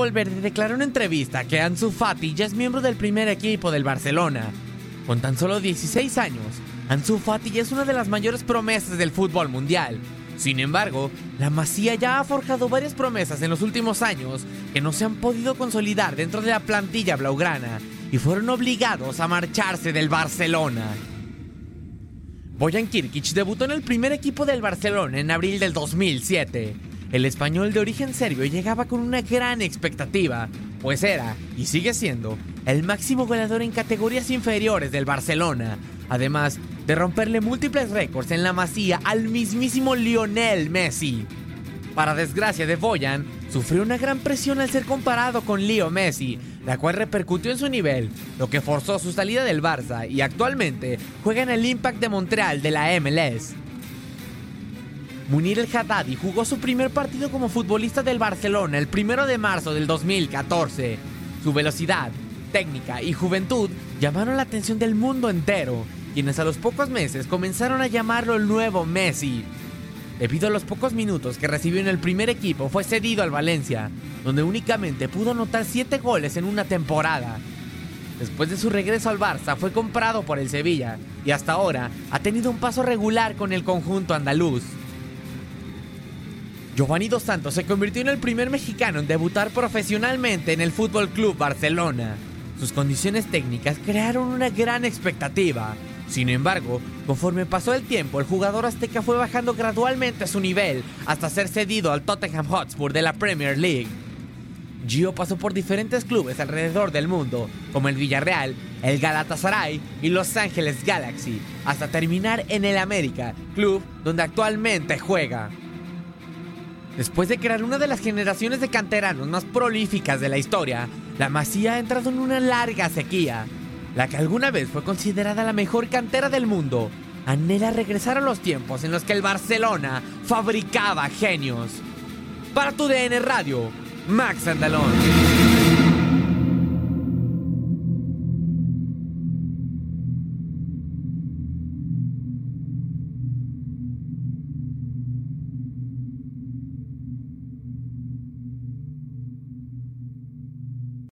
Valverde declaró en entrevista que Ansu Fati ya es miembro del primer equipo del Barcelona. Con tan solo 16 años, Ansu Fati ya es una de las mayores promesas del fútbol mundial. Sin embargo, la Masía ya ha forjado varias promesas en los últimos años que no se han podido consolidar dentro de la plantilla blaugrana y fueron obligados a marcharse del Barcelona. Boyan Kirkic debutó en el primer equipo del Barcelona en abril del 2007. El español de origen serbio llegaba con una gran expectativa, pues era, y sigue siendo, el máximo goleador en categorías inferiores del Barcelona, además de romperle múltiples récords en la masía al mismísimo Lionel Messi. Para desgracia de Boyan, sufrió una gran presión al ser comparado con Leo Messi, la cual repercutió en su nivel, lo que forzó su salida del Barça y actualmente juega en el Impact de Montreal de la MLS. Munir El Haddadi jugó su primer partido como futbolista del Barcelona el 1 de marzo del 2014. Su velocidad, técnica y juventud llamaron la atención del mundo entero, quienes a los pocos meses comenzaron a llamarlo el nuevo Messi. Debido a los pocos minutos que recibió en el primer equipo, fue cedido al Valencia, donde únicamente pudo anotar 7 goles en una temporada. Después de su regreso al Barça, fue comprado por el Sevilla y hasta ahora ha tenido un paso regular con el conjunto andaluz. Giovanni Dos Santos se convirtió en el primer mexicano en debutar profesionalmente en el Fútbol Club Barcelona. Sus condiciones técnicas crearon una gran expectativa. Sin embargo, conforme pasó el tiempo, el jugador azteca fue bajando gradualmente su nivel hasta ser cedido al Tottenham Hotspur de la Premier League. Gio pasó por diferentes clubes alrededor del mundo, como el Villarreal, el Galatasaray y Los Ángeles Galaxy, hasta terminar en el América, club donde actualmente juega. Después de crear una de las generaciones de canteranos más prolíficas de la historia, la Masía ha entrado en una larga sequía. La que alguna vez fue considerada la mejor cantera del mundo, anhela regresar a los tiempos en los que el Barcelona fabricaba genios. Para tu DN Radio, Max Andalón.